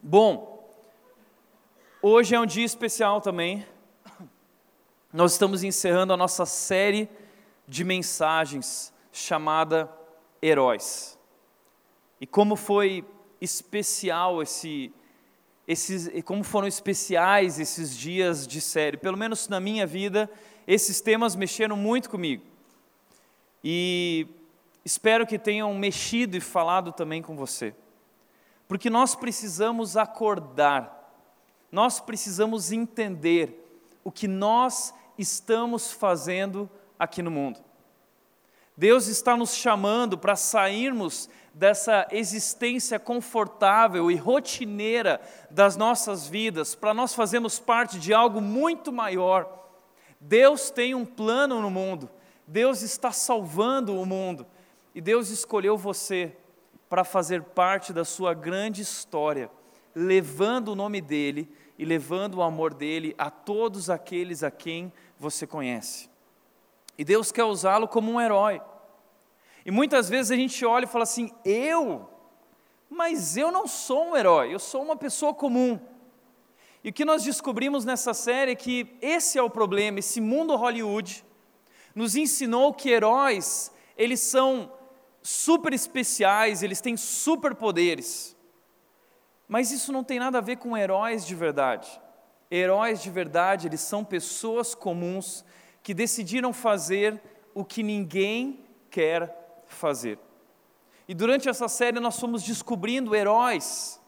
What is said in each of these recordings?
Bom, hoje é um dia especial também. Nós estamos encerrando a nossa série de mensagens chamada Heróis. E como foi especial esse esses como foram especiais esses dias de série, pelo menos na minha vida, esses temas mexeram muito comigo. E espero que tenham mexido e falado também com você. Porque nós precisamos acordar, nós precisamos entender o que nós estamos fazendo aqui no mundo. Deus está nos chamando para sairmos dessa existência confortável e rotineira das nossas vidas, para nós fazermos parte de algo muito maior. Deus tem um plano no mundo, Deus está salvando o mundo e Deus escolheu você para fazer parte da sua grande história, levando o nome dele e levando o amor dele a todos aqueles a quem você conhece. E Deus quer usá-lo como um herói. E muitas vezes a gente olha e fala assim: eu? Mas eu não sou um herói, eu sou uma pessoa comum. E o que nós descobrimos nessa série é que esse é o problema, esse mundo Hollywood nos ensinou que heróis, eles são super especiais, eles têm superpoderes. Mas isso não tem nada a ver com heróis de verdade. Heróis de verdade, eles são pessoas comuns que decidiram fazer o que ninguém quer fazer. E durante essa série nós fomos descobrindo heróis,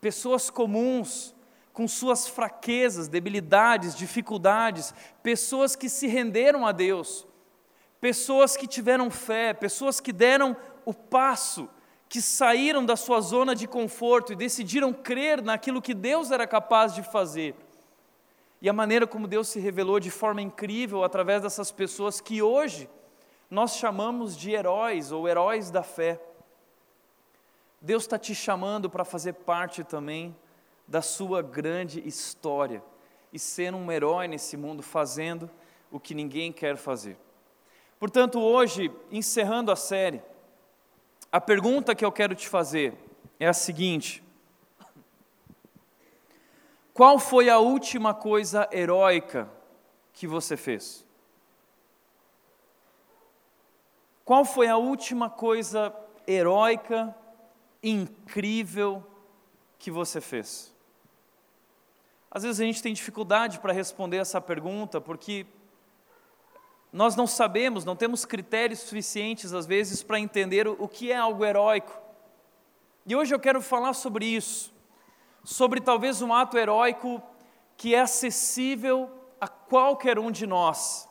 pessoas comuns, com suas fraquezas, debilidades, dificuldades, pessoas que se renderam a Deus, pessoas que tiveram fé, pessoas que deram o passo, que saíram da sua zona de conforto e decidiram crer naquilo que Deus era capaz de fazer. E a maneira como Deus se revelou de forma incrível através dessas pessoas que hoje nós chamamos de heróis ou heróis da fé. Deus está te chamando para fazer parte também da sua grande história e ser um herói nesse mundo, fazendo o que ninguém quer fazer. Portanto, hoje, encerrando a série, a pergunta que eu quero te fazer é a seguinte: Qual foi a última coisa heróica que você fez? Qual foi a última coisa heróica, incrível que você fez? Às vezes a gente tem dificuldade para responder essa pergunta, porque nós não sabemos, não temos critérios suficientes, às vezes, para entender o que é algo heróico. E hoje eu quero falar sobre isso, sobre talvez um ato heróico que é acessível a qualquer um de nós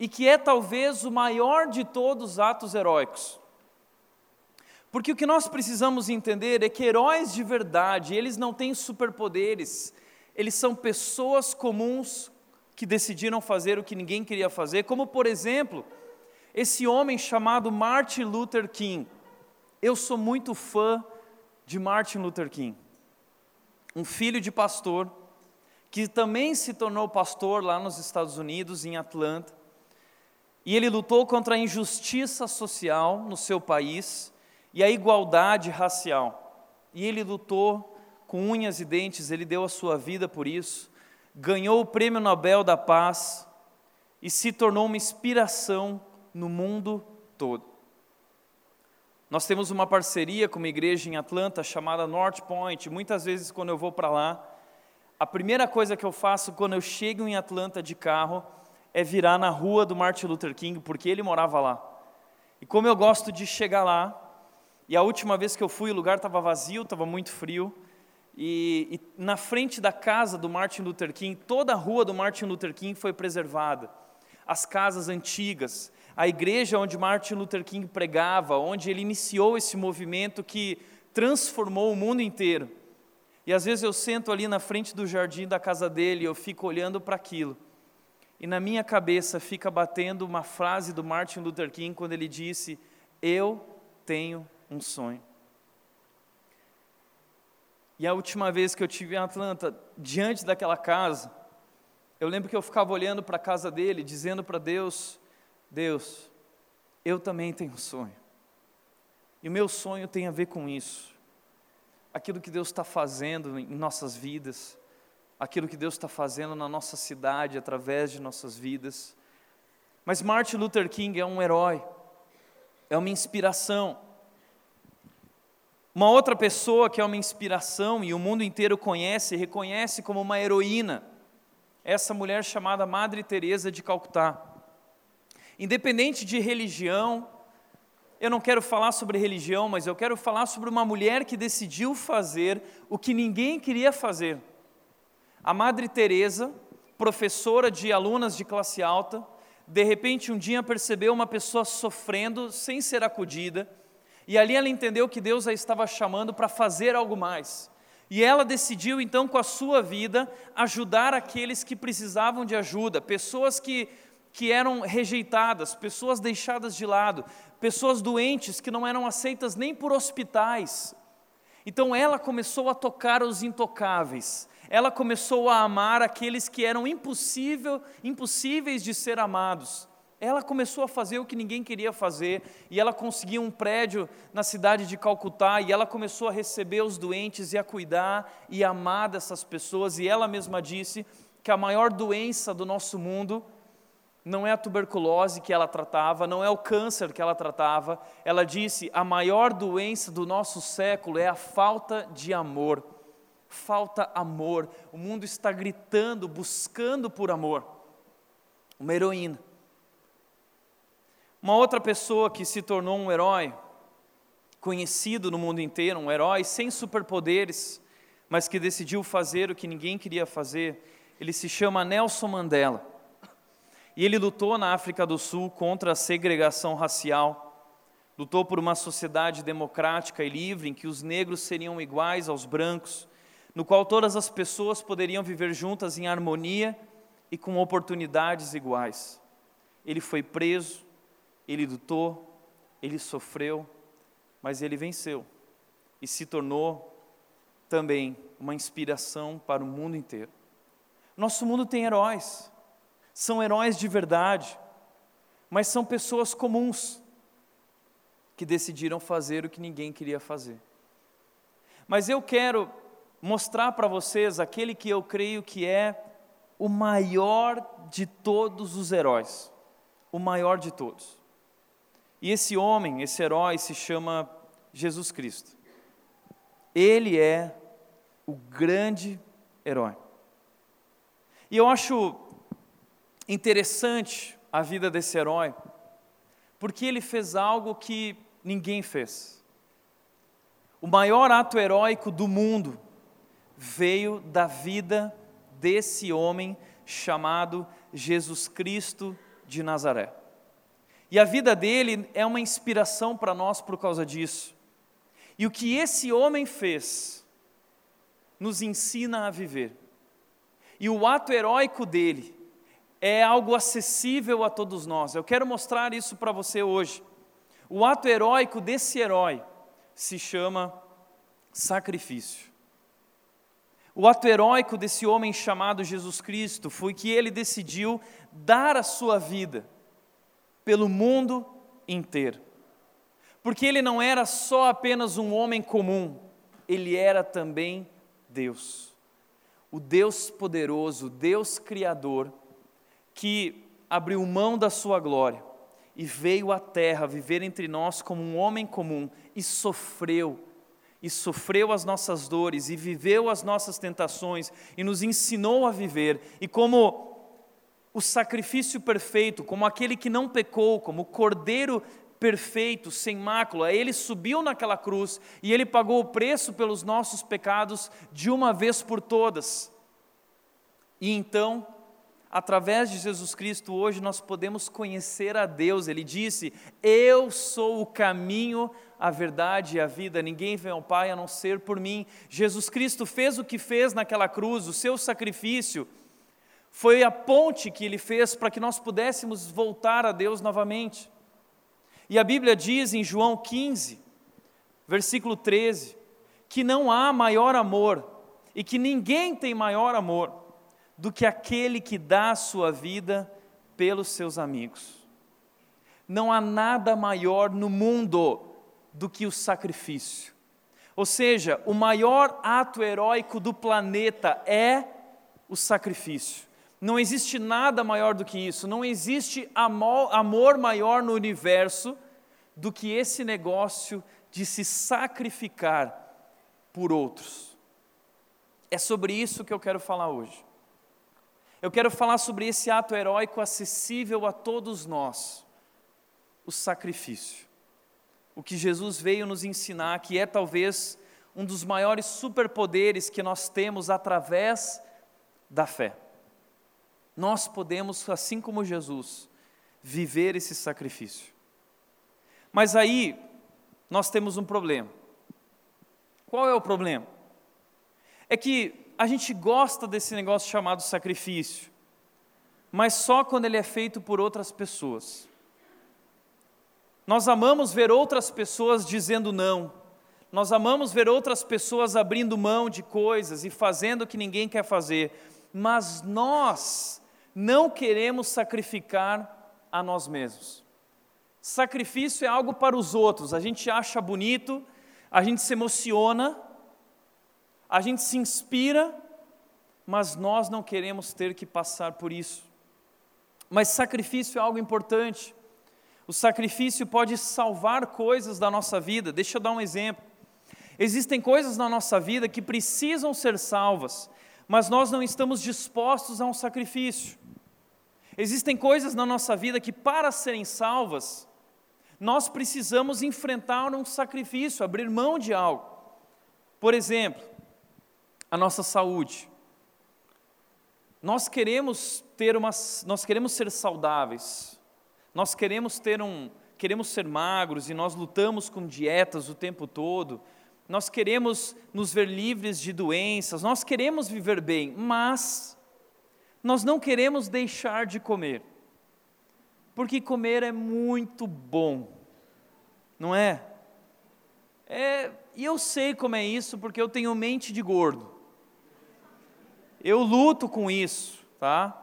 e que é talvez o maior de todos os atos heróicos. Porque o que nós precisamos entender é que heróis de verdade, eles não têm superpoderes, eles são pessoas comuns que decidiram fazer o que ninguém queria fazer, como por exemplo, esse homem chamado Martin Luther King. Eu sou muito fã de Martin Luther King, um filho de pastor, que também se tornou pastor lá nos Estados Unidos, em Atlanta, e ele lutou contra a injustiça social no seu país e a igualdade racial. E ele lutou com unhas e dentes, ele deu a sua vida por isso, ganhou o Prêmio Nobel da Paz e se tornou uma inspiração no mundo todo. Nós temos uma parceria com uma igreja em Atlanta chamada North Point. Muitas vezes, quando eu vou para lá, a primeira coisa que eu faço quando eu chego em Atlanta de carro é virar na rua do Martin Luther King, porque ele morava lá. E como eu gosto de chegar lá, e a última vez que eu fui, o lugar estava vazio, estava muito frio, e, e, na frente da casa do Martin Luther King, toda a rua do Martin Luther King foi preservada. As casas antigas, a igreja onde Martin Luther King pregava, onde ele iniciou esse movimento que transformou o mundo inteiro. E às vezes eu sento ali na frente do jardim da casa dele eu fico olhando para aquilo. E na minha cabeça fica batendo uma frase do Martin Luther King quando ele disse: Eu tenho um sonho. E a última vez que eu tive em Atlanta, diante daquela casa, eu lembro que eu ficava olhando para a casa dele, dizendo para Deus: Deus, eu também tenho um sonho. E o meu sonho tem a ver com isso. aquilo que Deus está fazendo em nossas vidas, aquilo que Deus está fazendo na nossa cidade através de nossas vidas. Mas Martin Luther King é um herói, é uma inspiração. Uma outra pessoa que é uma inspiração e o mundo inteiro conhece e reconhece como uma heroína, essa mulher chamada Madre Teresa de Calcutá. Independente de religião, eu não quero falar sobre religião, mas eu quero falar sobre uma mulher que decidiu fazer o que ninguém queria fazer. A Madre Teresa, professora de alunas de classe alta, de repente um dia percebeu uma pessoa sofrendo sem ser acudida e ali ela entendeu que Deus a estava chamando para fazer algo mais. E ela decidiu então, com a sua vida, ajudar aqueles que precisavam de ajuda, pessoas que, que eram rejeitadas, pessoas deixadas de lado, pessoas doentes que não eram aceitas nem por hospitais. Então ela começou a tocar os intocáveis, ela começou a amar aqueles que eram impossível, impossíveis de ser amados. Ela começou a fazer o que ninguém queria fazer, e ela conseguiu um prédio na cidade de Calcutá, e ela começou a receber os doentes e a cuidar e amar dessas pessoas, e ela mesma disse que a maior doença do nosso mundo não é a tuberculose que ela tratava, não é o câncer que ela tratava, ela disse: a maior doença do nosso século é a falta de amor. Falta amor. O mundo está gritando, buscando por amor. Uma heroína uma outra pessoa que se tornou um herói, conhecido no mundo inteiro, um herói sem superpoderes, mas que decidiu fazer o que ninguém queria fazer, ele se chama Nelson Mandela. E ele lutou na África do Sul contra a segregação racial, lutou por uma sociedade democrática e livre em que os negros seriam iguais aos brancos, no qual todas as pessoas poderiam viver juntas em harmonia e com oportunidades iguais. Ele foi preso, ele lutou, ele sofreu, mas ele venceu e se tornou também uma inspiração para o mundo inteiro. Nosso mundo tem heróis, são heróis de verdade, mas são pessoas comuns que decidiram fazer o que ninguém queria fazer. Mas eu quero mostrar para vocês aquele que eu creio que é o maior de todos os heróis, o maior de todos. E esse homem, esse herói, se chama Jesus Cristo. Ele é o grande herói. E eu acho interessante a vida desse herói, porque ele fez algo que ninguém fez. O maior ato heróico do mundo veio da vida desse homem chamado Jesus Cristo de Nazaré. E a vida dele é uma inspiração para nós por causa disso. E o que esse homem fez nos ensina a viver. E o ato heróico dele é algo acessível a todos nós. Eu quero mostrar isso para você hoje. O ato heróico desse herói se chama sacrifício. O ato heróico desse homem chamado Jesus Cristo foi que ele decidiu dar a sua vida pelo mundo inteiro. Porque ele não era só apenas um homem comum, ele era também Deus. O Deus poderoso, o Deus criador, que abriu mão da sua glória e veio à terra viver entre nós como um homem comum e sofreu, e sofreu as nossas dores, e viveu as nossas tentações, e nos ensinou a viver, e como o sacrifício perfeito, como aquele que não pecou, como o cordeiro perfeito, sem mácula, ele subiu naquela cruz e ele pagou o preço pelos nossos pecados de uma vez por todas. E então, através de Jesus Cristo, hoje nós podemos conhecer a Deus. Ele disse: Eu sou o caminho, a verdade e a vida. Ninguém vem ao Pai a não ser por mim. Jesus Cristo fez o que fez naquela cruz, o seu sacrifício foi a ponte que ele fez para que nós pudéssemos voltar a Deus novamente. E a Bíblia diz em João 15, versículo 13, que não há maior amor e que ninguém tem maior amor do que aquele que dá a sua vida pelos seus amigos. Não há nada maior no mundo do que o sacrifício. Ou seja, o maior ato heróico do planeta é o sacrifício. Não existe nada maior do que isso, não existe amor, maior no universo do que esse negócio de se sacrificar por outros. É sobre isso que eu quero falar hoje. Eu quero falar sobre esse ato heróico acessível a todos nós, o sacrifício. O que Jesus veio nos ensinar, que é talvez um dos maiores superpoderes que nós temos através da fé. Nós podemos, assim como Jesus, viver esse sacrifício. Mas aí nós temos um problema. Qual é o problema? É que a gente gosta desse negócio chamado sacrifício, mas só quando ele é feito por outras pessoas. Nós amamos ver outras pessoas dizendo não, nós amamos ver outras pessoas abrindo mão de coisas e fazendo o que ninguém quer fazer, mas nós não queremos sacrificar a nós mesmos. Sacrifício é algo para os outros, a gente acha bonito, a gente se emociona, a gente se inspira, mas nós não queremos ter que passar por isso. Mas sacrifício é algo importante. O sacrifício pode salvar coisas da nossa vida. Deixa eu dar um exemplo. Existem coisas na nossa vida que precisam ser salvas, mas nós não estamos dispostos a um sacrifício. Existem coisas na nossa vida que, para serem salvas, nós precisamos enfrentar um sacrifício, abrir mão de algo. Por exemplo, a nossa saúde. Nós queremos ter uma, nós queremos ser saudáveis. Nós queremos ter um, queremos ser magros e nós lutamos com dietas o tempo todo. Nós queremos nos ver livres de doenças, nós queremos viver bem, mas nós não queremos deixar de comer. Porque comer é muito bom. Não é? É, e eu sei como é isso porque eu tenho mente de gordo. Eu luto com isso, tá?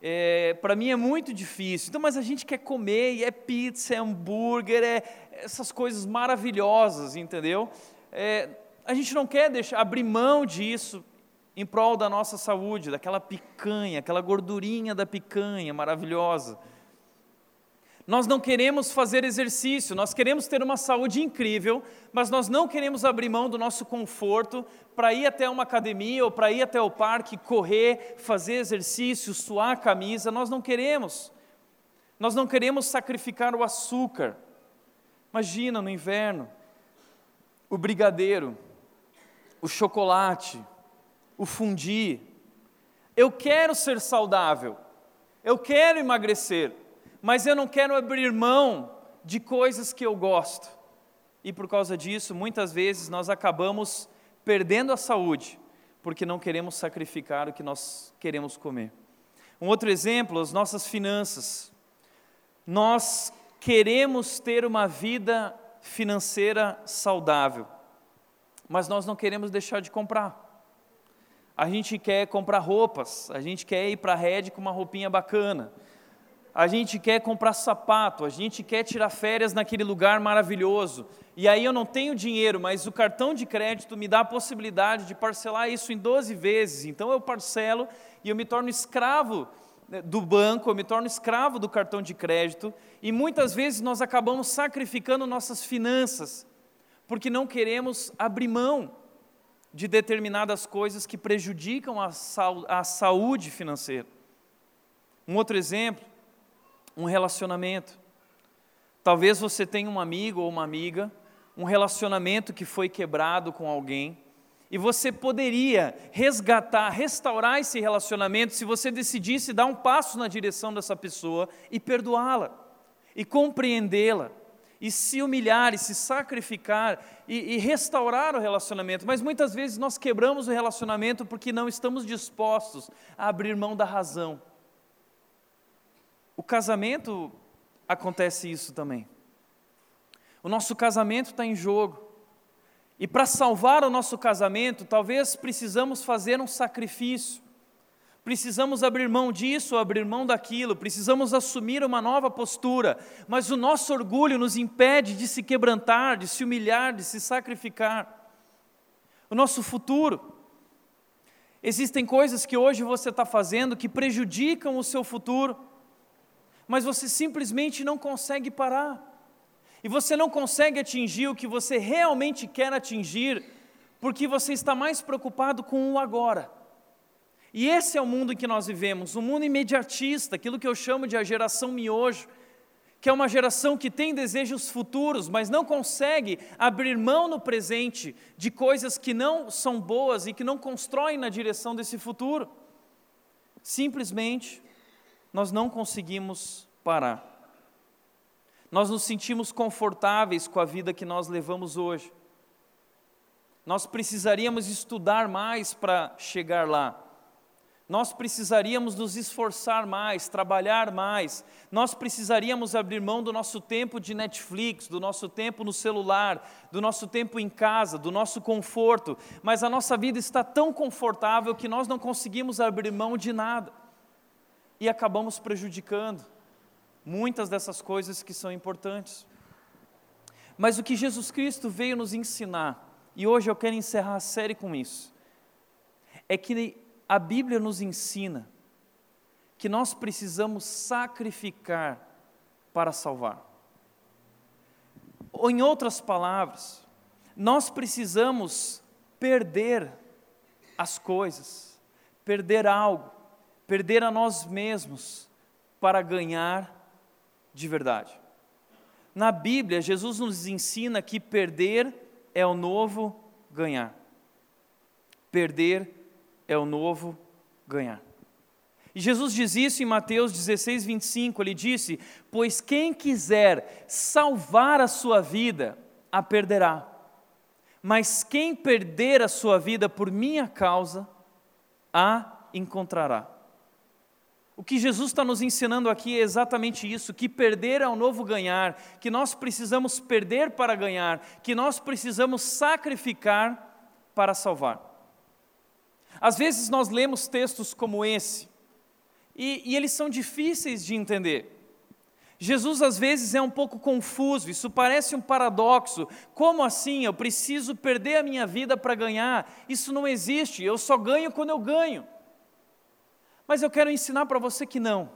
É, para mim é muito difícil. Então, mas a gente quer comer e é pizza, é hambúrguer, é essas coisas maravilhosas, entendeu? É, a gente não quer deixar abrir mão disso em prol da nossa saúde, daquela picanha, aquela gordurinha da picanha maravilhosa. Nós não queremos fazer exercício, nós queremos ter uma saúde incrível, mas nós não queremos abrir mão do nosso conforto para ir até uma academia ou para ir até o parque, correr, fazer exercício, suar a camisa. Nós não queremos. Nós não queremos sacrificar o açúcar. Imagina no inverno, o brigadeiro, o chocolate, o fundi. Eu quero ser saudável, eu quero emagrecer mas eu não quero abrir mão de coisas que eu gosto. E por causa disso, muitas vezes nós acabamos perdendo a saúde, porque não queremos sacrificar o que nós queremos comer. Um outro exemplo, as nossas finanças. Nós queremos ter uma vida financeira saudável, mas nós não queremos deixar de comprar. A gente quer comprar roupas, a gente quer ir para a rede com uma roupinha bacana, a gente quer comprar sapato, a gente quer tirar férias naquele lugar maravilhoso. E aí eu não tenho dinheiro, mas o cartão de crédito me dá a possibilidade de parcelar isso em 12 vezes. Então eu parcelo e eu me torno escravo né, do banco, eu me torno escravo do cartão de crédito. E muitas vezes nós acabamos sacrificando nossas finanças, porque não queremos abrir mão de determinadas coisas que prejudicam a, a saúde financeira. Um outro exemplo um relacionamento. Talvez você tenha um amigo ou uma amiga, um relacionamento que foi quebrado com alguém, e você poderia resgatar, restaurar esse relacionamento se você decidisse dar um passo na direção dessa pessoa e perdoá-la, e compreendê-la, e se humilhar, e se sacrificar, e, e restaurar o relacionamento. Mas muitas vezes nós quebramos o relacionamento porque não estamos dispostos a abrir mão da razão o casamento acontece isso também. O nosso casamento está em jogo. E para salvar o nosso casamento, talvez precisamos fazer um sacrifício. Precisamos abrir mão disso, abrir mão daquilo, precisamos assumir uma nova postura, mas o nosso orgulho nos impede de se quebrantar, de se humilhar, de se sacrificar. o nosso futuro. Existem coisas que hoje você está fazendo que prejudicam o seu futuro, mas você simplesmente não consegue parar. E você não consegue atingir o que você realmente quer atingir, porque você está mais preocupado com o agora. E esse é o mundo em que nós vivemos, um mundo imediatista, aquilo que eu chamo de a geração miojo, que é uma geração que tem desejos futuros, mas não consegue abrir mão no presente de coisas que não são boas e que não constroem na direção desse futuro. Simplesmente, nós não conseguimos parar. Nós nos sentimos confortáveis com a vida que nós levamos hoje. Nós precisaríamos estudar mais para chegar lá nós precisaríamos nos esforçar mais, trabalhar mais, nós precisaríamos abrir mão do nosso tempo de Netflix, do nosso tempo no celular, do nosso tempo em casa, do nosso conforto, mas a nossa vida está tão confortável que nós não conseguimos abrir mão de nada. E acabamos prejudicando muitas dessas coisas que são importantes. Mas o que Jesus Cristo veio nos ensinar, e hoje eu quero encerrar a série com isso, é que a Bíblia nos ensina que nós precisamos sacrificar para salvar. Ou, em outras palavras, nós precisamos perder as coisas, perder algo, perder a nós mesmos para ganhar de verdade. Na Bíblia, Jesus nos ensina que perder é o novo ganhar. Perder é o novo ganhar. E Jesus diz isso em Mateus 16, 25. Ele disse: Pois quem quiser salvar a sua vida, a perderá. Mas quem perder a sua vida por minha causa, a encontrará. O que Jesus está nos ensinando aqui é exatamente isso: que perder é o novo ganhar, que nós precisamos perder para ganhar, que nós precisamos sacrificar para salvar. Às vezes nós lemos textos como esse, e, e eles são difíceis de entender. Jesus às vezes é um pouco confuso, isso parece um paradoxo. Como assim? Eu preciso perder a minha vida para ganhar? Isso não existe, eu só ganho quando eu ganho. Mas eu quero ensinar para você que não,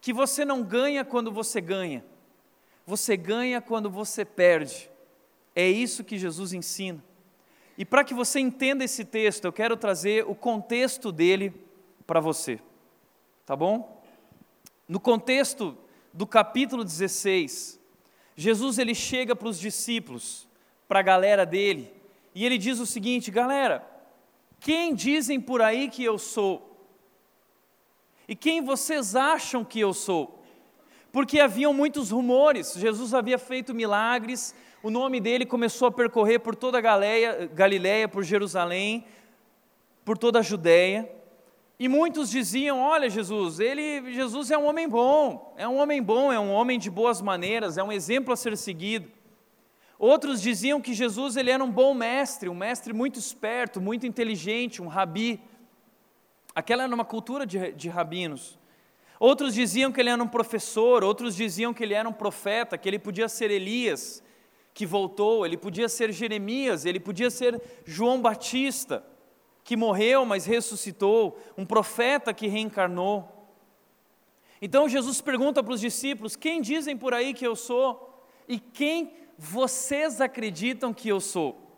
que você não ganha quando você ganha, você ganha quando você perde. É isso que Jesus ensina. E para que você entenda esse texto, eu quero trazer o contexto dele para você. Tá bom? No contexto do capítulo 16, Jesus ele chega para os discípulos, para a galera dele, e ele diz o seguinte: galera, quem dizem por aí que eu sou? E quem vocês acham que eu sou? Porque haviam muitos rumores, Jesus havia feito milagres, o nome dele começou a percorrer por toda a Galileia, por Jerusalém, por toda a Judéia. E muitos diziam: Olha, Jesus, ele, Jesus é um homem bom, é um homem bom, é um homem de boas maneiras, é um exemplo a ser seguido. Outros diziam que Jesus ele era um bom mestre, um mestre muito esperto, muito inteligente, um rabi. Aquela era uma cultura de, de rabinos. Outros diziam que ele era um professor, outros diziam que ele era um profeta, que ele podia ser Elias, que voltou, ele podia ser Jeremias, ele podia ser João Batista, que morreu, mas ressuscitou, um profeta que reencarnou. Então Jesus pergunta para os discípulos: quem dizem por aí que eu sou? E quem vocês acreditam que eu sou?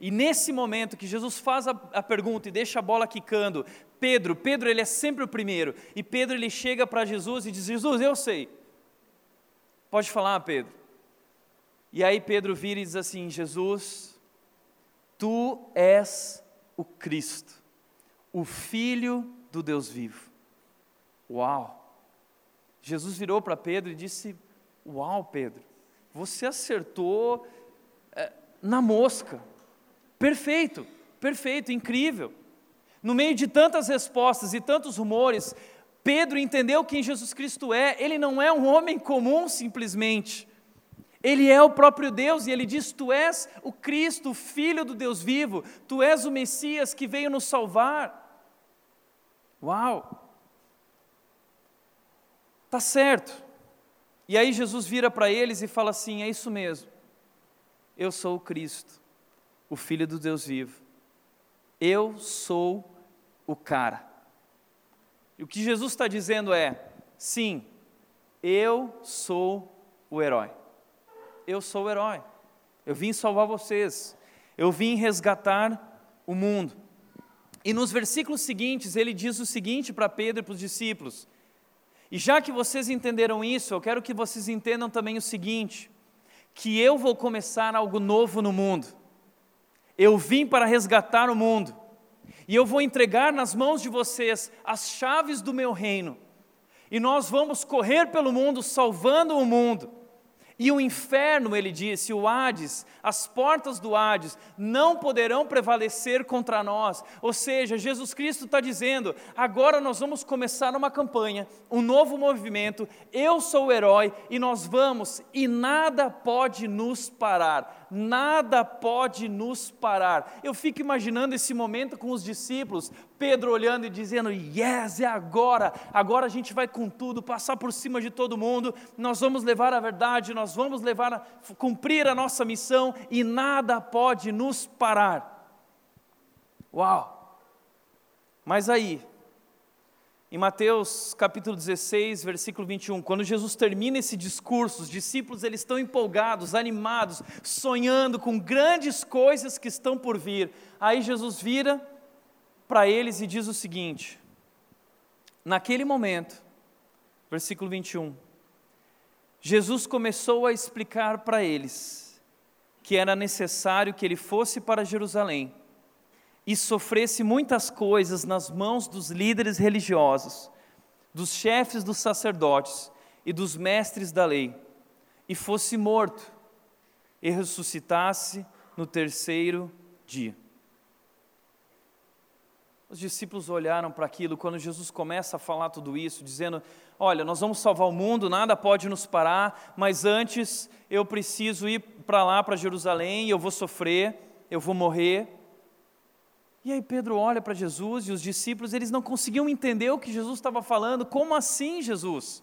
E nesse momento que Jesus faz a, a, pergunta e deixa a bola quicando, Pedro, Pedro ele é sempre o primeiro, e Pedro ele chega para Jesus e diz: Jesus, eu sei. Pode falar, Pedro. E aí Pedro vira e diz assim: Jesus, tu és o Cristo, o Filho do Deus vivo. Uau! Jesus virou para Pedro e disse: Uau, Pedro, você acertou é, na mosca. Perfeito, perfeito, incrível. No meio de tantas respostas e tantos rumores, Pedro entendeu quem Jesus Cristo é. Ele não é um homem comum simplesmente. Ele é o próprio Deus e ele diz: Tu és o Cristo, o Filho do Deus vivo, tu és o Messias que veio nos salvar. Uau! Tá certo. E aí Jesus vira para eles e fala assim: É isso mesmo, eu sou o Cristo, o Filho do Deus vivo. Eu sou o cara. E o que Jesus está dizendo é: sim, eu sou o herói. Eu sou o herói. Eu vim salvar vocês. Eu vim resgatar o mundo. E nos versículos seguintes, ele diz o seguinte para Pedro e para os discípulos: E já que vocês entenderam isso, eu quero que vocês entendam também o seguinte: que eu vou começar algo novo no mundo. Eu vim para resgatar o mundo. E eu vou entregar nas mãos de vocês as chaves do meu reino. E nós vamos correr pelo mundo salvando o mundo. E o inferno, ele disse, o Hades, as portas do Hades não poderão prevalecer contra nós. Ou seja, Jesus Cristo está dizendo: agora nós vamos começar uma campanha, um novo movimento. Eu sou o herói e nós vamos, e nada pode nos parar nada pode nos parar. Eu fico imaginando esse momento com os discípulos, Pedro olhando e dizendo: Yes, é agora, agora a gente vai com tudo, passar por cima de todo mundo, nós vamos levar a verdade, nós vamos levar a cumprir a nossa missão e nada pode nos parar. Uau! Mas aí, em Mateus capítulo 16, versículo 21, quando Jesus termina esse discurso, os discípulos eles estão empolgados, animados, sonhando com grandes coisas que estão por vir. Aí Jesus vira para eles e diz o seguinte: Naquele momento, versículo 21, Jesus começou a explicar para eles que era necessário que ele fosse para Jerusalém e sofresse muitas coisas nas mãos dos líderes religiosos, dos chefes dos sacerdotes e dos mestres da lei, e fosse morto e ressuscitasse no terceiro dia. Os discípulos olharam para aquilo quando Jesus começa a falar tudo isso, dizendo: Olha, nós vamos salvar o mundo, nada pode nos parar, mas antes eu preciso ir para lá, para Jerusalém, eu vou sofrer, eu vou morrer. E aí Pedro olha para Jesus e os discípulos, eles não conseguiam entender o que Jesus estava falando. Como assim, Jesus?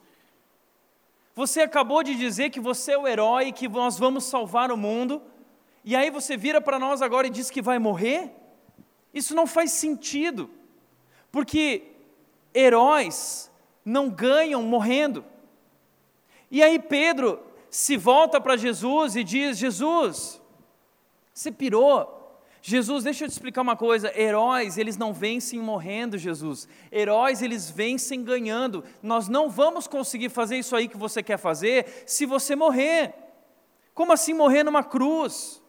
Você acabou de dizer que você é o herói, que nós vamos salvar o mundo, e aí você vira para nós agora e diz que vai morrer? Isso não faz sentido, porque heróis não ganham morrendo. E aí Pedro se volta para Jesus e diz: Jesus, você pirou, Jesus, deixa eu te explicar uma coisa: heróis, eles não vencem morrendo, Jesus. Heróis, eles vencem ganhando. Nós não vamos conseguir fazer isso aí que você quer fazer se você morrer. Como assim morrer numa cruz?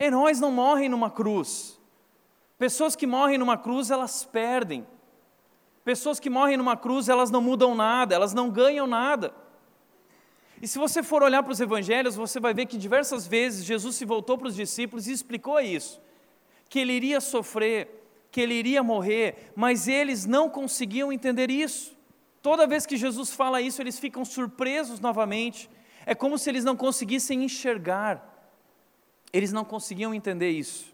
Heróis não morrem numa cruz. Pessoas que morrem numa cruz, elas perdem. Pessoas que morrem numa cruz, elas não mudam nada, elas não ganham nada. E se você for olhar para os evangelhos, você vai ver que diversas vezes Jesus se voltou para os discípulos e explicou isso que ele iria sofrer, que ele iria morrer, mas eles não conseguiam entender isso. Toda vez que Jesus fala isso, eles ficam surpresos novamente. É como se eles não conseguissem enxergar. Eles não conseguiam entender isso.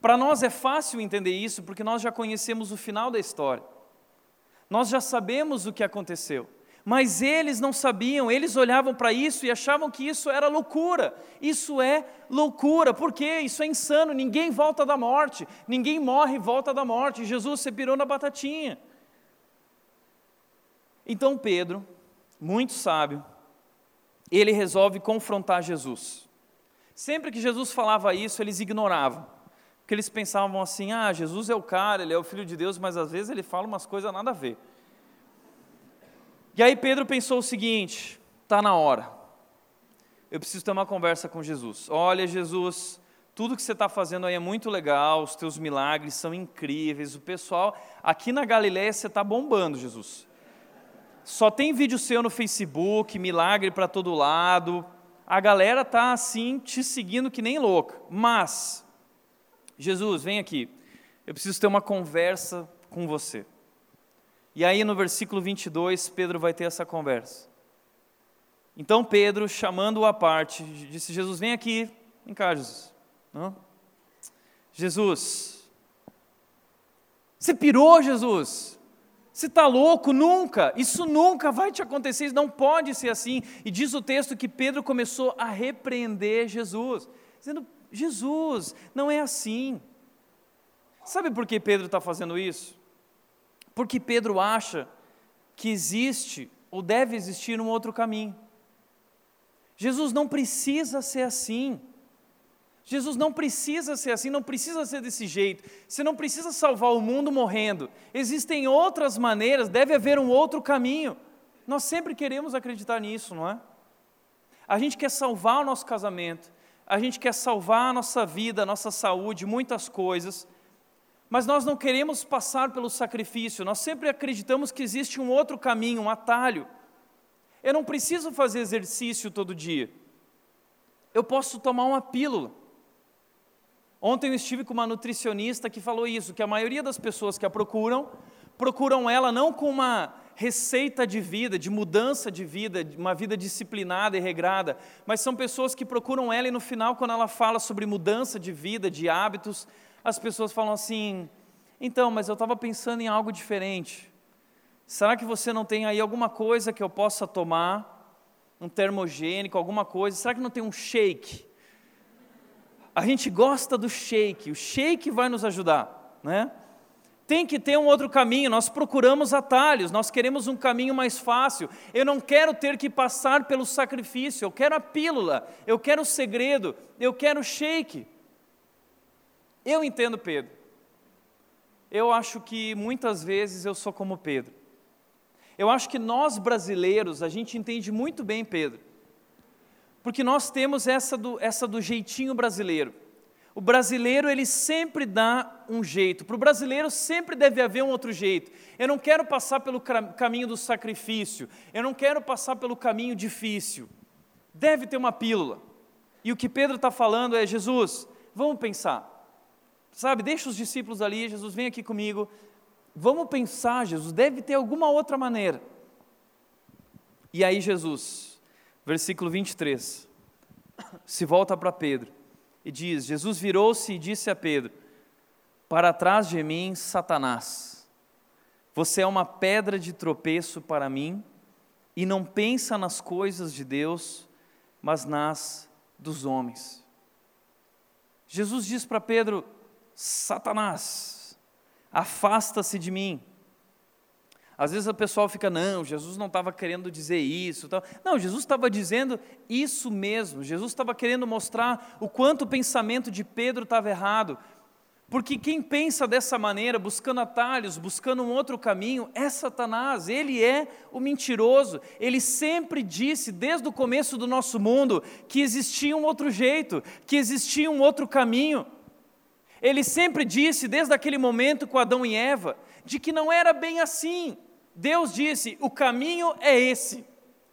Para nós é fácil entender isso porque nós já conhecemos o final da história. Nós já sabemos o que aconteceu. Mas eles não sabiam, eles olhavam para isso e achavam que isso era loucura. Isso é loucura, por quê? Isso é insano, ninguém volta da morte, ninguém morre e volta da morte. Jesus se pirou na batatinha. Então Pedro, muito sábio, ele resolve confrontar Jesus. Sempre que Jesus falava isso, eles ignoravam. Porque eles pensavam assim: ah, Jesus é o cara, ele é o filho de Deus, mas às vezes ele fala umas coisas nada a ver. E aí Pedro pensou o seguinte: está na hora, eu preciso ter uma conversa com Jesus. Olha, Jesus, tudo que você está fazendo aí é muito legal, os teus milagres são incríveis, o pessoal aqui na Galiléia você está bombando, Jesus. Só tem vídeo seu no Facebook, milagre para todo lado, a galera tá assim te seguindo que nem louca. Mas, Jesus, vem aqui, eu preciso ter uma conversa com você. E aí no versículo 22, Pedro vai ter essa conversa. Então Pedro, chamando-o à parte, disse: Jesus, vem aqui, vem cá, Jesus. Não? Jesus, você pirou, Jesus? Você está louco? Nunca! Isso nunca vai te acontecer, isso não pode ser assim. E diz o texto que Pedro começou a repreender Jesus, dizendo: Jesus, não é assim. Sabe por que Pedro está fazendo isso? Porque Pedro acha que existe ou deve existir um outro caminho. Jesus não precisa ser assim. Jesus não precisa ser assim, não precisa ser desse jeito. Você não precisa salvar o mundo morrendo. Existem outras maneiras, deve haver um outro caminho. Nós sempre queremos acreditar nisso, não é? A gente quer salvar o nosso casamento, a gente quer salvar a nossa vida, a nossa saúde, muitas coisas, mas nós não queremos passar pelo sacrifício, nós sempre acreditamos que existe um outro caminho, um atalho. Eu não preciso fazer exercício todo dia, eu posso tomar uma pílula. Ontem eu estive com uma nutricionista que falou isso, que a maioria das pessoas que a procuram, procuram ela não com uma receita de vida, de mudança de vida, de uma vida disciplinada e regrada, mas são pessoas que procuram ela e no final, quando ela fala sobre mudança de vida, de hábitos, as pessoas falam assim: então, mas eu estava pensando em algo diferente. Será que você não tem aí alguma coisa que eu possa tomar? Um termogênico, alguma coisa? Será que não tem um shake? A gente gosta do shake, o shake vai nos ajudar, né? Tem que ter um outro caminho, nós procuramos atalhos, nós queremos um caminho mais fácil. Eu não quero ter que passar pelo sacrifício, eu quero a pílula, eu quero o segredo, eu quero o shake. Eu entendo Pedro. Eu acho que muitas vezes eu sou como Pedro. Eu acho que nós brasileiros, a gente entende muito bem Pedro. Porque nós temos essa do, essa do jeitinho brasileiro. O brasileiro, ele sempre dá um jeito. Para o brasileiro sempre deve haver um outro jeito. Eu não quero passar pelo caminho do sacrifício. Eu não quero passar pelo caminho difícil. Deve ter uma pílula. E o que Pedro está falando é: Jesus, vamos pensar. Sabe, deixa os discípulos ali, Jesus, vem aqui comigo. Vamos pensar, Jesus, deve ter alguma outra maneira. E aí, Jesus, versículo 23, se volta para Pedro e diz: Jesus virou-se e disse a Pedro: Para trás de mim, Satanás, você é uma pedra de tropeço para mim e não pensa nas coisas de Deus, mas nas dos homens. Jesus diz para Pedro: Satanás, afasta-se de mim. Às vezes o pessoal fica, não, Jesus não estava querendo dizer isso. Não, Jesus estava dizendo isso mesmo. Jesus estava querendo mostrar o quanto o pensamento de Pedro estava errado. Porque quem pensa dessa maneira, buscando atalhos, buscando um outro caminho, é Satanás, ele é o mentiroso. Ele sempre disse, desde o começo do nosso mundo, que existia um outro jeito, que existia um outro caminho. Ele sempre disse, desde aquele momento com Adão e Eva, de que não era bem assim. Deus disse: o caminho é esse,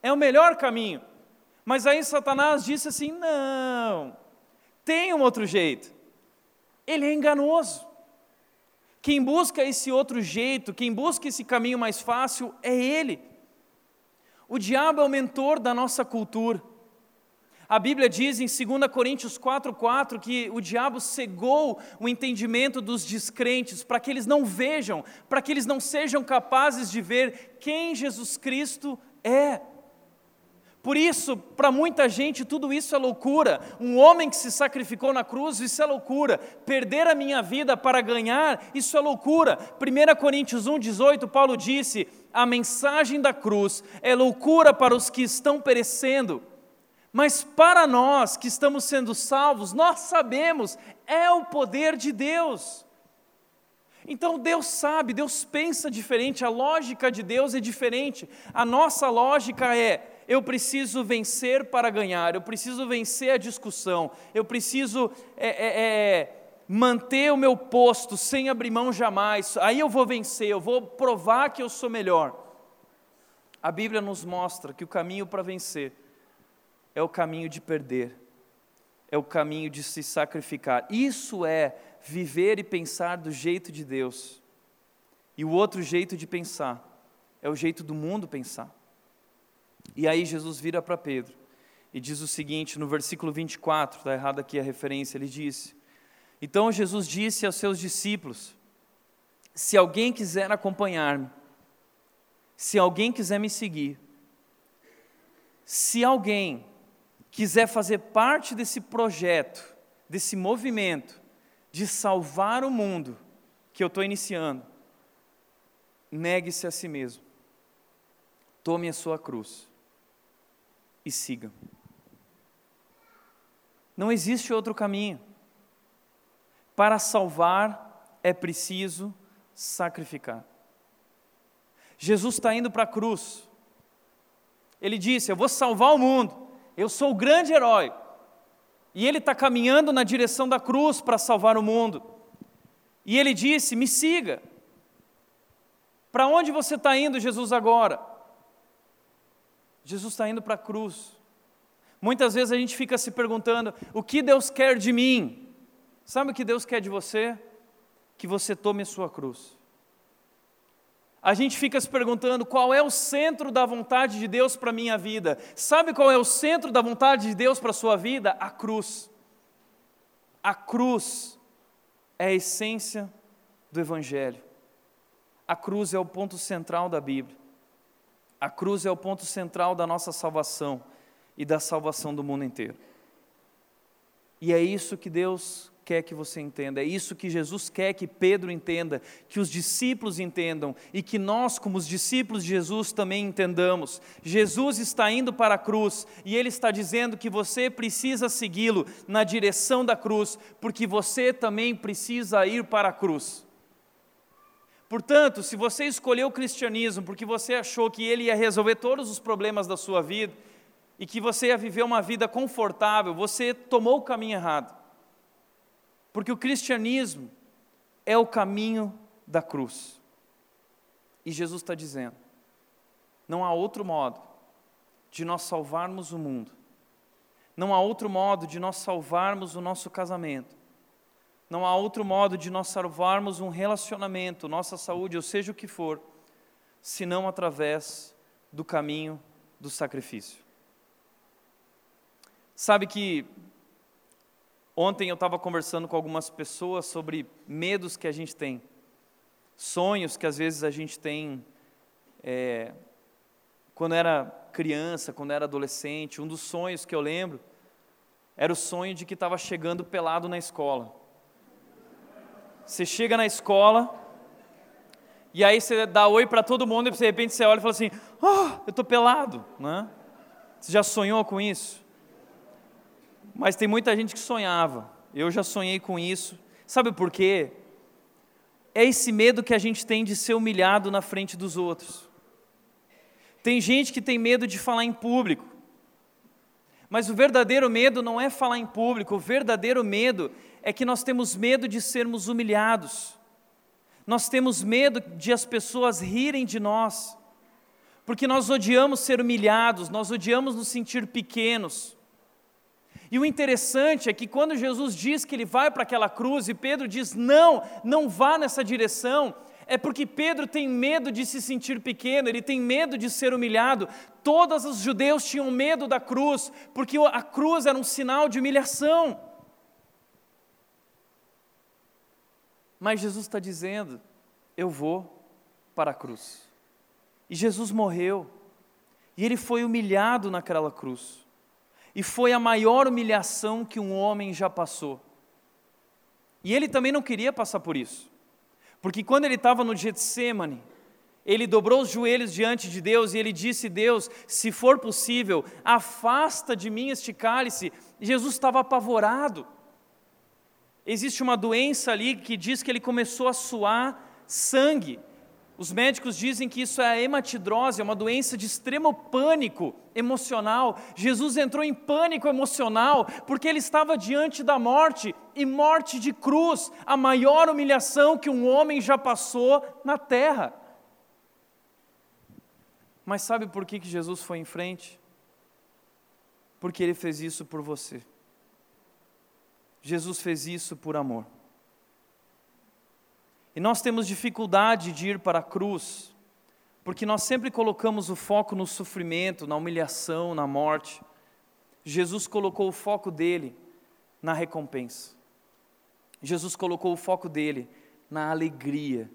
é o melhor caminho. Mas aí Satanás disse assim: não, tem um outro jeito. Ele é enganoso. Quem busca esse outro jeito, quem busca esse caminho mais fácil, é ele. O diabo é o mentor da nossa cultura. A Bíblia diz em 2 Coríntios 4,4 que o diabo cegou o entendimento dos descrentes para que eles não vejam, para que eles não sejam capazes de ver quem Jesus Cristo é. Por isso, para muita gente, tudo isso é loucura. Um homem que se sacrificou na cruz, isso é loucura. Perder a minha vida para ganhar, isso é loucura. 1 Coríntios 1,18, Paulo disse: A mensagem da cruz é loucura para os que estão perecendo mas para nós que estamos sendo salvos, nós sabemos, é o poder de Deus. Então Deus sabe, Deus pensa diferente, a lógica de Deus é diferente. A nossa lógica é: eu preciso vencer para ganhar, eu preciso vencer a discussão, eu preciso é, é, é, manter o meu posto sem abrir mão jamais, aí eu vou vencer, eu vou provar que eu sou melhor. A Bíblia nos mostra que o caminho para vencer é o caminho de perder, é o caminho de se sacrificar. Isso é viver e pensar do jeito de Deus. E o outro jeito de pensar é o jeito do mundo pensar. E aí Jesus vira para Pedro e diz o seguinte, no versículo 24, está errado aqui a referência, ele disse: Então Jesus disse aos seus discípulos: Se alguém quiser acompanhar-me, se alguém quiser me seguir, se alguém quiser fazer parte desse projeto desse movimento de salvar o mundo que eu estou iniciando, negue-se a si mesmo, tome a sua cruz e siga. Não existe outro caminho. Para salvar é preciso sacrificar. Jesus está indo para a cruz. Ele disse: Eu vou salvar o mundo, eu sou o grande herói. E ele está caminhando na direção da cruz para salvar o mundo. E ele disse: Me siga. Para onde você está indo, Jesus, agora? Jesus está indo para a cruz. Muitas vezes a gente fica se perguntando: o que Deus quer de mim? Sabe o que Deus quer de você? Que você tome a sua cruz. A gente fica se perguntando qual é o centro da vontade de Deus para a minha vida. Sabe qual é o centro da vontade de Deus para a sua vida? A cruz. A cruz é a essência do Evangelho. A cruz é o ponto central da Bíblia. A cruz é o ponto central da nossa salvação e da salvação do mundo inteiro. E é isso que Deus quer que você entenda, é isso que Jesus quer que Pedro entenda, que os discípulos entendam e que nós, como os discípulos de Jesus, também entendamos. Jesus está indo para a cruz e ele está dizendo que você precisa segui-lo na direção da cruz, porque você também precisa ir para a cruz. Portanto, se você escolheu o cristianismo porque você achou que ele ia resolver todos os problemas da sua vida, e que você ia viver uma vida confortável, você tomou o caminho errado. Porque o cristianismo é o caminho da cruz. E Jesus está dizendo: não há outro modo de nós salvarmos o mundo, não há outro modo de nós salvarmos o nosso casamento, não há outro modo de nós salvarmos um relacionamento, nossa saúde, ou seja o que for, senão através do caminho do sacrifício. Sabe que ontem eu estava conversando com algumas pessoas sobre medos que a gente tem, sonhos que às vezes a gente tem é, quando era criança, quando era adolescente. Um dos sonhos que eu lembro era o sonho de que estava chegando pelado na escola. Você chega na escola e aí você dá oi para todo mundo e de repente você olha e fala assim: Oh, eu estou pelado. Né? Você já sonhou com isso? Mas tem muita gente que sonhava. Eu já sonhei com isso. Sabe por quê? É esse medo que a gente tem de ser humilhado na frente dos outros. Tem gente que tem medo de falar em público. Mas o verdadeiro medo não é falar em público, o verdadeiro medo é que nós temos medo de sermos humilhados. Nós temos medo de as pessoas rirem de nós. Porque nós odiamos ser humilhados, nós odiamos nos sentir pequenos. E o interessante é que quando Jesus diz que ele vai para aquela cruz e Pedro diz: não, não vá nessa direção, é porque Pedro tem medo de se sentir pequeno, ele tem medo de ser humilhado. Todos os judeus tinham medo da cruz, porque a cruz era um sinal de humilhação. Mas Jesus está dizendo: eu vou para a cruz. E Jesus morreu, e ele foi humilhado naquela cruz e foi a maior humilhação que um homem já passou. E ele também não queria passar por isso, porque quando ele estava no Getsemane, ele dobrou os joelhos diante de Deus e ele disse: Deus, se for possível, afasta de mim este cálice. Jesus estava apavorado. Existe uma doença ali que diz que ele começou a suar sangue. Os médicos dizem que isso é hematidrose, é uma doença de extremo pânico emocional. Jesus entrou em pânico emocional porque ele estava diante da morte e morte de cruz, a maior humilhação que um homem já passou na terra. Mas sabe por que, que Jesus foi em frente? Porque ele fez isso por você. Jesus fez isso por amor. E nós temos dificuldade de ir para a cruz, porque nós sempre colocamos o foco no sofrimento, na humilhação, na morte. Jesus colocou o foco dele na recompensa. Jesus colocou o foco dele na alegria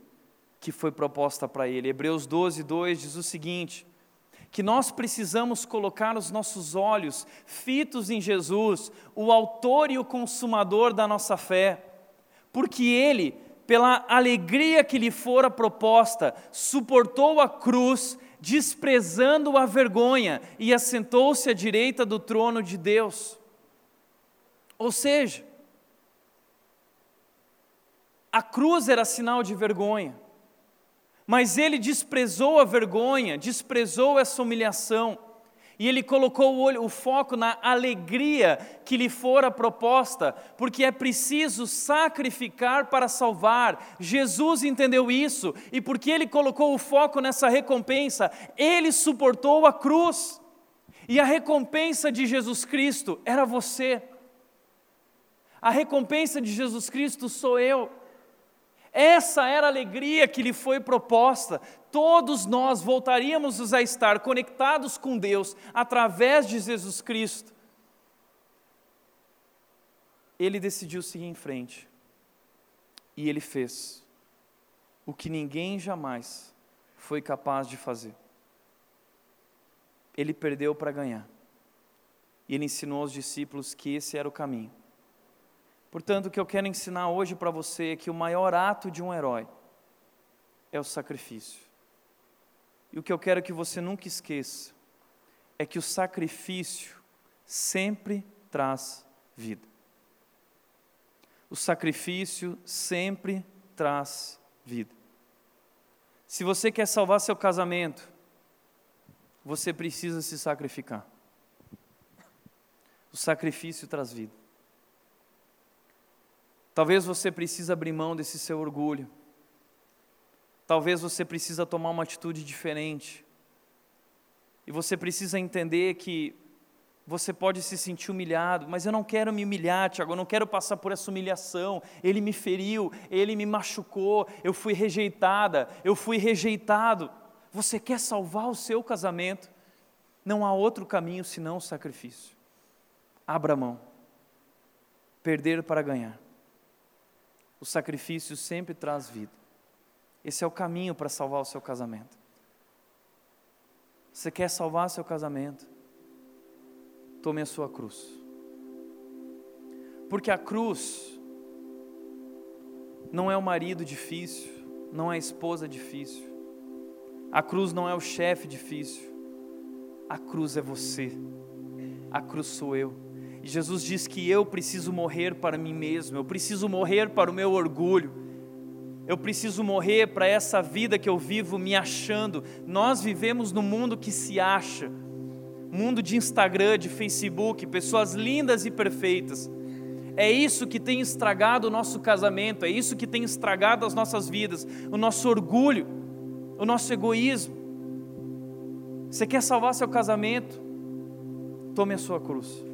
que foi proposta para ele. Hebreus 12, 2 diz o seguinte: que nós precisamos colocar os nossos olhos fitos em Jesus, o Autor e o Consumador da nossa fé, porque Ele, pela alegria que lhe fora proposta, suportou a cruz, desprezando a vergonha, e assentou-se à direita do trono de Deus. Ou seja, a cruz era sinal de vergonha, mas ele desprezou a vergonha, desprezou essa humilhação, e ele colocou o, olho, o foco na alegria que lhe fora proposta, porque é preciso sacrificar para salvar. Jesus entendeu isso, e porque ele colocou o foco nessa recompensa, ele suportou a cruz. E a recompensa de Jesus Cristo era você. A recompensa de Jesus Cristo sou eu. Essa era a alegria que lhe foi proposta. Todos nós voltaríamos a estar conectados com Deus através de Jesus Cristo. Ele decidiu seguir em frente. E ele fez o que ninguém jamais foi capaz de fazer. Ele perdeu para ganhar. E ele ensinou aos discípulos que esse era o caminho. Portanto, o que eu quero ensinar hoje para você é que o maior ato de um herói é o sacrifício. E o que eu quero que você nunca esqueça é que o sacrifício sempre traz vida. O sacrifício sempre traz vida. Se você quer salvar seu casamento, você precisa se sacrificar. O sacrifício traz vida. Talvez você precise abrir mão desse seu orgulho. Talvez você precisa tomar uma atitude diferente. E você precisa entender que você pode se sentir humilhado, mas eu não quero me humilhar, Tiago, eu não quero passar por essa humilhação. Ele me feriu, ele me machucou, eu fui rejeitada, eu fui rejeitado. Você quer salvar o seu casamento? Não há outro caminho senão o sacrifício. Abra mão. Perder para ganhar. O sacrifício sempre traz vida. Esse é o caminho para salvar o seu casamento. Você quer salvar seu casamento? Tome a sua cruz. Porque a cruz não é o marido difícil, não é a esposa difícil. A cruz não é o chefe difícil. A cruz é você. A cruz sou eu. E Jesus diz que eu preciso morrer para mim mesmo, eu preciso morrer para o meu orgulho, eu preciso morrer para essa vida que eu vivo me achando. Nós vivemos no mundo que se acha, mundo de Instagram, de Facebook, pessoas lindas e perfeitas. É isso que tem estragado o nosso casamento, é isso que tem estragado as nossas vidas, o nosso orgulho, o nosso egoísmo. Você quer salvar seu casamento? Tome a sua cruz.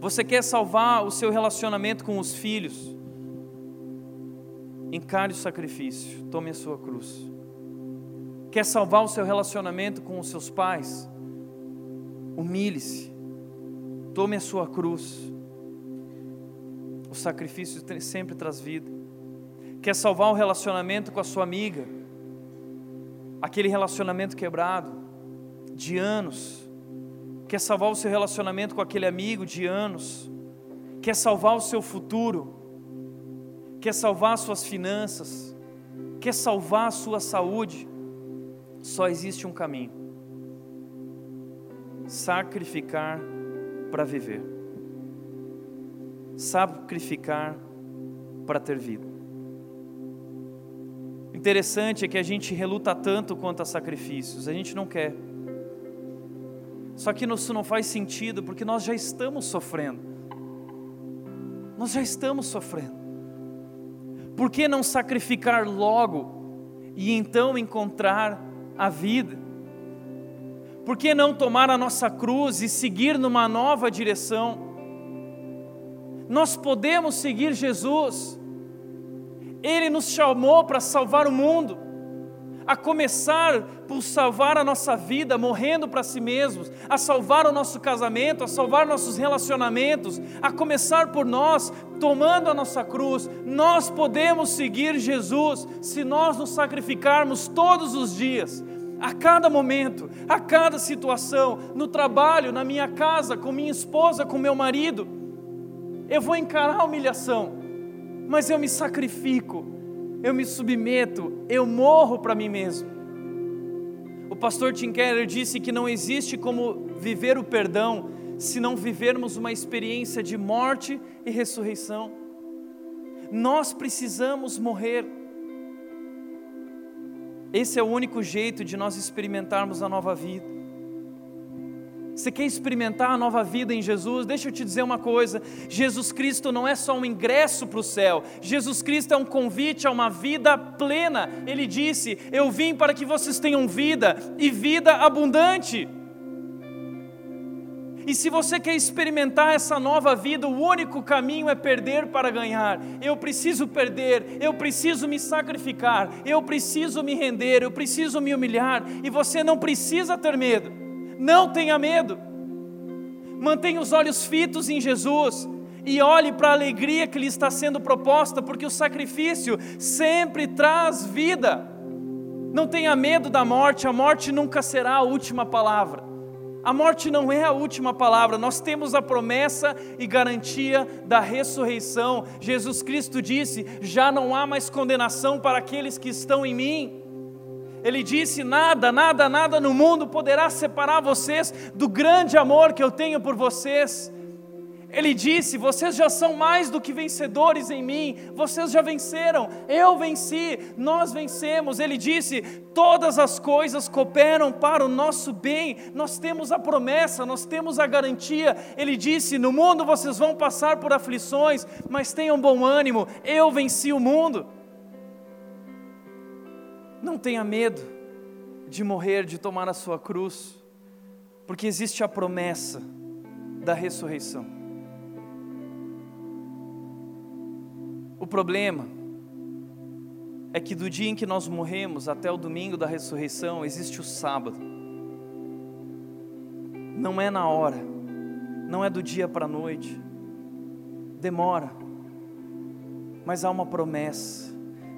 Você quer salvar o seu relacionamento com os filhos? Encare o sacrifício, tome a sua cruz. Quer salvar o seu relacionamento com os seus pais? Humilhe-se, tome a sua cruz. O sacrifício sempre traz vida. Quer salvar o relacionamento com a sua amiga? Aquele relacionamento quebrado de anos quer salvar o seu relacionamento com aquele amigo de anos, quer salvar o seu futuro, quer salvar suas finanças, quer salvar sua saúde, só existe um caminho: sacrificar para viver, sacrificar para ter vida. Interessante é que a gente reluta tanto quanto a sacrifícios, a gente não quer. Só que isso não faz sentido porque nós já estamos sofrendo. Nós já estamos sofrendo. Por que não sacrificar logo e então encontrar a vida? Por que não tomar a nossa cruz e seguir numa nova direção? Nós podemos seguir Jesus. Ele nos chamou para salvar o mundo a começar por salvar a nossa vida, morrendo para si mesmos, a salvar o nosso casamento, a salvar nossos relacionamentos, a começar por nós, tomando a nossa cruz. Nós podemos seguir Jesus se nós nos sacrificarmos todos os dias. a cada momento, a cada situação, no trabalho, na minha casa, com minha esposa, com meu marido. Eu vou encarar a humilhação, mas eu me sacrifico, eu me submeto, eu morro para mim mesmo. O pastor Tim Keller disse que não existe como viver o perdão se não vivermos uma experiência de morte e ressurreição. Nós precisamos morrer. Esse é o único jeito de nós experimentarmos a nova vida. Você quer experimentar a nova vida em Jesus? Deixa eu te dizer uma coisa: Jesus Cristo não é só um ingresso para o céu, Jesus Cristo é um convite a uma vida plena. Ele disse: Eu vim para que vocês tenham vida e vida abundante. E se você quer experimentar essa nova vida, o único caminho é perder para ganhar. Eu preciso perder, eu preciso me sacrificar, eu preciso me render, eu preciso me humilhar. E você não precisa ter medo, não tenha medo. Mantenha os olhos fitos em Jesus e olhe para a alegria que lhe está sendo proposta, porque o sacrifício sempre traz vida. Não tenha medo da morte, a morte nunca será a última palavra. A morte não é a última palavra, nós temos a promessa e garantia da ressurreição. Jesus Cristo disse: já não há mais condenação para aqueles que estão em mim. Ele disse: nada, nada, nada no mundo poderá separar vocês do grande amor que eu tenho por vocês. Ele disse: Vocês já são mais do que vencedores em mim, vocês já venceram, eu venci, nós vencemos. Ele disse: Todas as coisas cooperam para o nosso bem, nós temos a promessa, nós temos a garantia. Ele disse: No mundo vocês vão passar por aflições, mas tenham bom ânimo, eu venci o mundo. Não tenha medo de morrer, de tomar a sua cruz, porque existe a promessa da ressurreição. O problema é que do dia em que nós morremos até o domingo da ressurreição existe o sábado. Não é na hora, não é do dia para a noite, demora, mas há uma promessa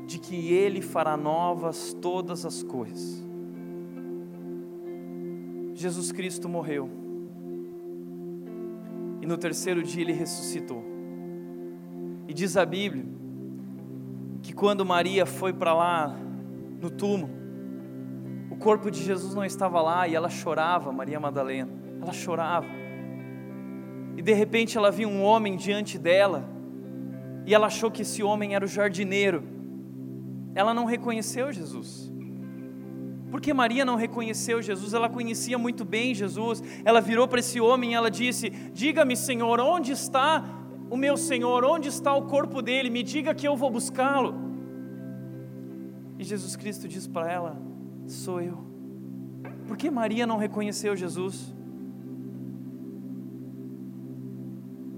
de que Ele fará novas todas as coisas. Jesus Cristo morreu, e no terceiro dia Ele ressuscitou. E diz a Bíblia que quando Maria foi para lá no túmulo, o corpo de Jesus não estava lá e ela chorava, Maria Madalena, ela chorava. E de repente ela viu um homem diante dela e ela achou que esse homem era o jardineiro. Ela não reconheceu Jesus. Porque Maria não reconheceu Jesus, ela conhecia muito bem Jesus. Ela virou para esse homem e ela disse: Diga-me, Senhor, onde está o meu Senhor, onde está o corpo dele? Me diga que eu vou buscá-lo. E Jesus Cristo diz para ela: Sou eu. Por que Maria não reconheceu Jesus?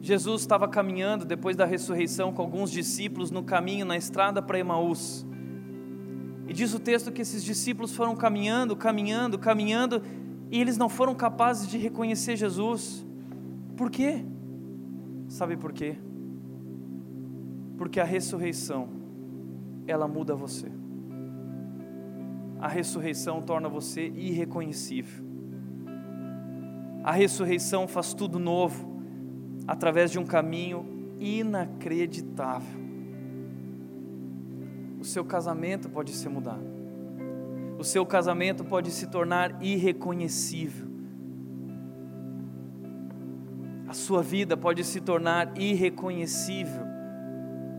Jesus estava caminhando depois da ressurreição com alguns discípulos no caminho, na estrada para Emaús. E diz o texto que esses discípulos foram caminhando, caminhando, caminhando, e eles não foram capazes de reconhecer Jesus. Por quê? Sabe por quê? Porque a ressurreição, ela muda você. A ressurreição torna você irreconhecível. A ressurreição faz tudo novo, através de um caminho inacreditável. O seu casamento pode ser mudado. O seu casamento pode se tornar irreconhecível. a sua vida pode se tornar irreconhecível.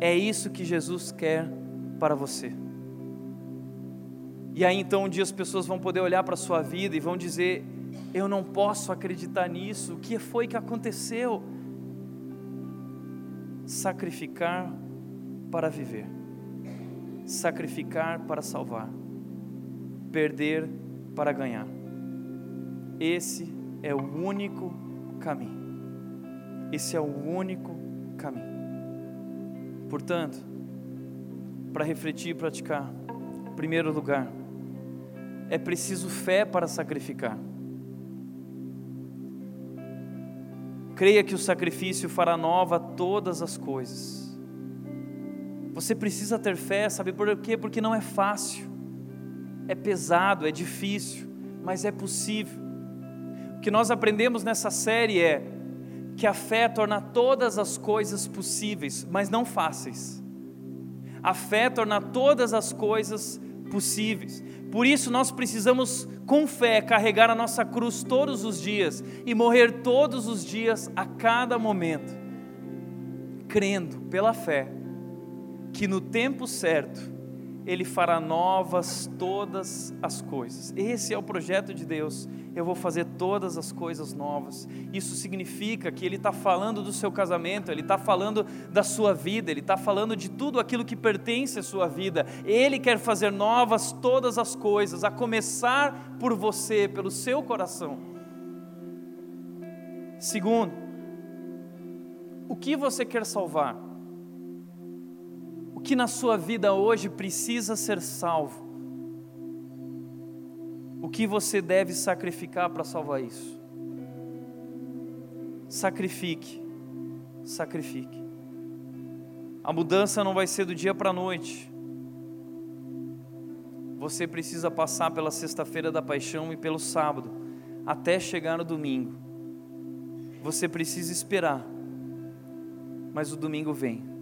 É isso que Jesus quer para você. E aí então um dia as pessoas vão poder olhar para a sua vida e vão dizer: Eu não posso acreditar nisso, o que foi que aconteceu? Sacrificar para viver, sacrificar para salvar, perder para ganhar. Esse é o único caminho. Esse é o único caminho. Portanto, para refletir e praticar, em primeiro lugar, é preciso fé para sacrificar. Creia que o sacrifício fará nova todas as coisas. Você precisa ter fé, sabe por quê? Porque não é fácil. é pesado, é difícil, mas é possível. O que nós aprendemos nessa série é que a fé torna todas as coisas possíveis, mas não fáceis. A fé torna todas as coisas possíveis. Por isso nós precisamos, com fé, carregar a nossa cruz todos os dias e morrer todos os dias, a cada momento, crendo pela fé que no tempo certo ele fará novas todas as coisas. Esse é o projeto de Deus. Eu vou fazer todas as coisas novas. Isso significa que Ele está falando do seu casamento, Ele está falando da sua vida, Ele está falando de tudo aquilo que pertence à sua vida. Ele quer fazer novas todas as coisas, a começar por você, pelo seu coração. Segundo, o que você quer salvar? O que na sua vida hoje precisa ser salvo? O que você deve sacrificar para salvar isso? Sacrifique, sacrifique. A mudança não vai ser do dia para a noite. Você precisa passar pela sexta-feira da paixão e pelo sábado, até chegar no domingo. Você precisa esperar, mas o domingo vem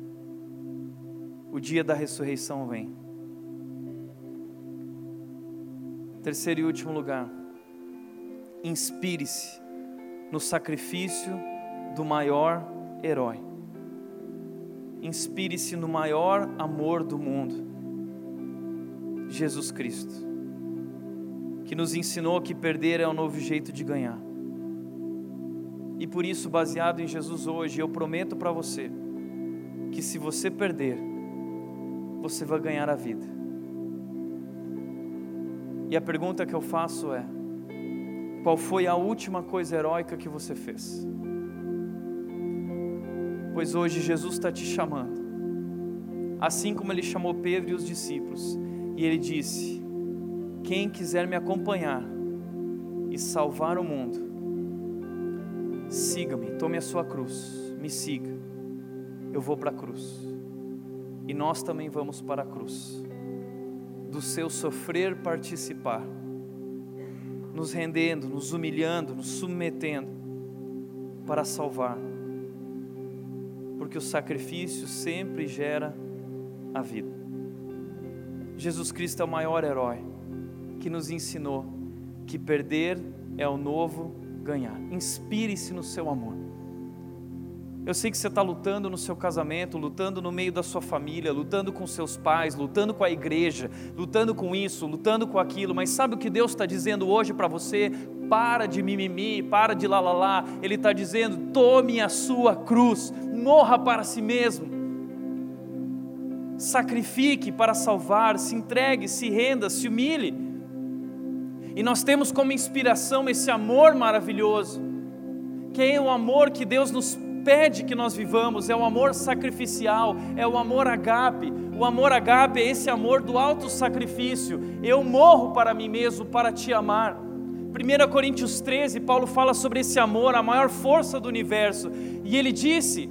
o dia da ressurreição vem. Terceiro e último lugar, inspire-se no sacrifício do maior herói. Inspire-se no maior amor do mundo, Jesus Cristo, que nos ensinou que perder é o novo jeito de ganhar. E por isso, baseado em Jesus hoje, eu prometo para você que se você perder, você vai ganhar a vida. E a pergunta que eu faço é: qual foi a última coisa heróica que você fez? Pois hoje Jesus está te chamando, assim como ele chamou Pedro e os discípulos, e ele disse: Quem quiser me acompanhar e salvar o mundo, siga-me, tome a sua cruz, me siga, eu vou para a cruz. E nós também vamos para a cruz, do seu sofrer participar, nos rendendo, nos humilhando, nos submetendo, para salvar, porque o sacrifício sempre gera a vida. Jesus Cristo é o maior herói que nos ensinou que perder é o novo ganhar. Inspire-se no seu amor. Eu sei que você está lutando no seu casamento, lutando no meio da sua família, lutando com seus pais, lutando com a igreja, lutando com isso, lutando com aquilo, mas sabe o que Deus está dizendo hoje para você? Para de mimimi, para de lalala. Ele está dizendo: tome a sua cruz, morra para si mesmo, sacrifique para salvar, se entregue, se renda, se humilhe. E nós temos como inspiração esse amor maravilhoso, que é o amor que Deus nos pede que nós vivamos é o amor sacrificial, é o amor agape. O amor agape é esse amor do alto sacrifício. Eu morro para mim mesmo para te amar. 1 Coríntios 13, Paulo fala sobre esse amor, a maior força do universo, e ele disse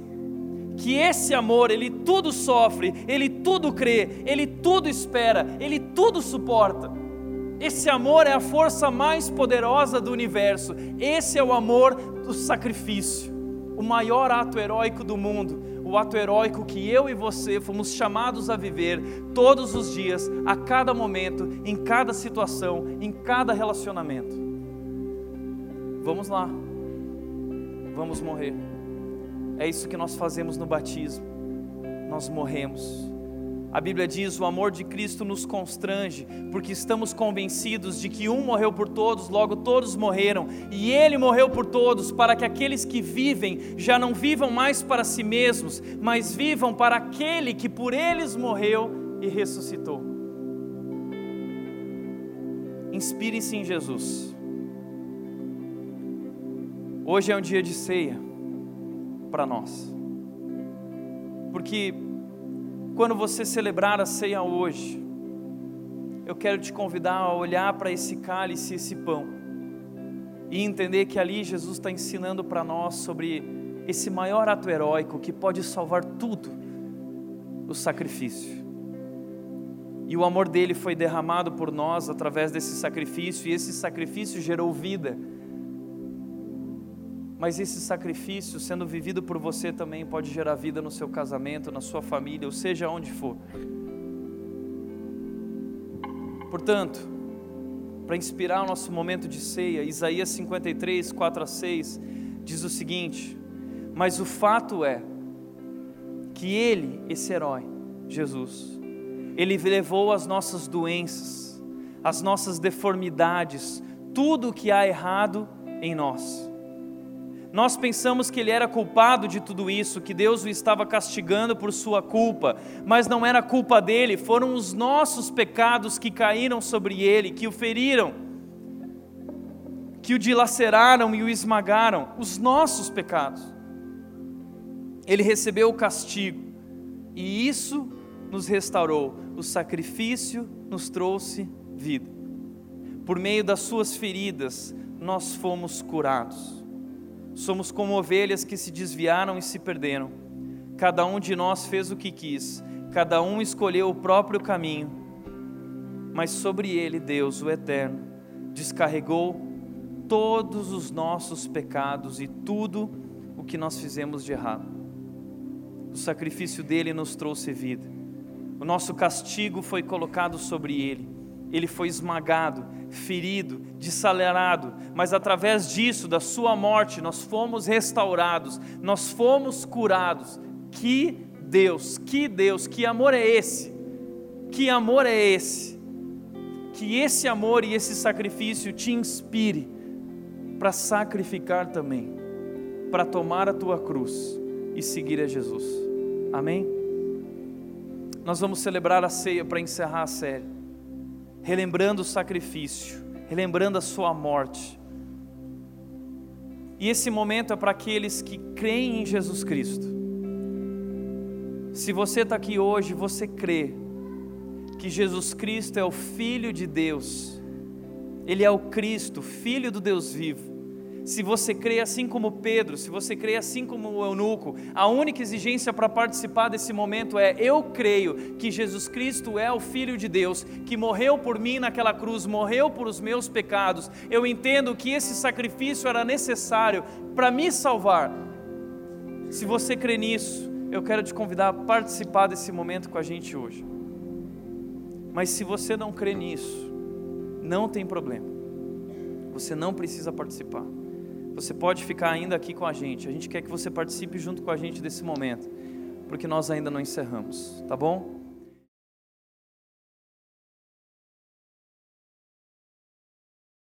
que esse amor, ele tudo sofre, ele tudo crê, ele tudo espera, ele tudo suporta. Esse amor é a força mais poderosa do universo, esse é o amor do sacrifício o maior ato heróico do mundo, o ato heróico que eu e você fomos chamados a viver todos os dias, a cada momento, em cada situação, em cada relacionamento. Vamos lá, vamos morrer. É isso que nós fazemos no batismo, nós morremos a Bíblia diz: o amor de Cristo nos constrange, porque estamos convencidos de que um morreu por todos, logo todos morreram, e ele morreu por todos, para que aqueles que vivem já não vivam mais para si mesmos, mas vivam para aquele que por eles morreu e ressuscitou. Inspire-se em Jesus. Hoje é um dia de ceia para nós, porque quando você celebrar a ceia hoje, eu quero te convidar a olhar para esse cálice, esse pão, e entender que ali Jesus está ensinando para nós sobre esse maior ato heróico que pode salvar tudo o sacrifício. E o amor dele foi derramado por nós através desse sacrifício, e esse sacrifício gerou vida. Mas esse sacrifício, sendo vivido por você também, pode gerar vida no seu casamento, na sua família, ou seja, onde for. Portanto, para inspirar o nosso momento de ceia, Isaías 53, 4 a 6, diz o seguinte: Mas o fato é que Ele, esse herói, Jesus, Ele levou as nossas doenças, as nossas deformidades, tudo o que há errado em nós. Nós pensamos que ele era culpado de tudo isso, que Deus o estava castigando por sua culpa, mas não era culpa dele, foram os nossos pecados que caíram sobre ele, que o feriram, que o dilaceraram e o esmagaram, os nossos pecados. Ele recebeu o castigo, e isso nos restaurou, o sacrifício nos trouxe vida. Por meio das suas feridas, nós fomos curados. Somos como ovelhas que se desviaram e se perderam. Cada um de nós fez o que quis, cada um escolheu o próprio caminho. Mas sobre ele, Deus, o Eterno, descarregou todos os nossos pecados e tudo o que nós fizemos de errado. O sacrifício dele nos trouxe vida. O nosso castigo foi colocado sobre ele ele foi esmagado, ferido, desalerado, mas através disso, da sua morte, nós fomos restaurados, nós fomos curados. Que Deus, que Deus, que amor é esse? Que amor é esse? Que esse amor e esse sacrifício te inspire para sacrificar também, para tomar a tua cruz e seguir a Jesus. Amém? Nós vamos celebrar a ceia para encerrar a série relembrando o sacrifício, relembrando a sua morte. E esse momento é para aqueles que creem em Jesus Cristo. Se você está aqui hoje, você crê que Jesus Cristo é o Filho de Deus, Ele é o Cristo, Filho do Deus vivo se você crê assim como Pedro, se você crê assim como o eunuco, a única exigência para participar desse momento é: eu creio que Jesus Cristo é o Filho de Deus, que morreu por mim naquela cruz, morreu por os meus pecados. Eu entendo que esse sacrifício era necessário para me salvar. Se você crê nisso, eu quero te convidar a participar desse momento com a gente hoje. Mas se você não crê nisso, não tem problema. Você não precisa participar. Você pode ficar ainda aqui com a gente. A gente quer que você participe junto com a gente desse momento, porque nós ainda não encerramos, tá bom?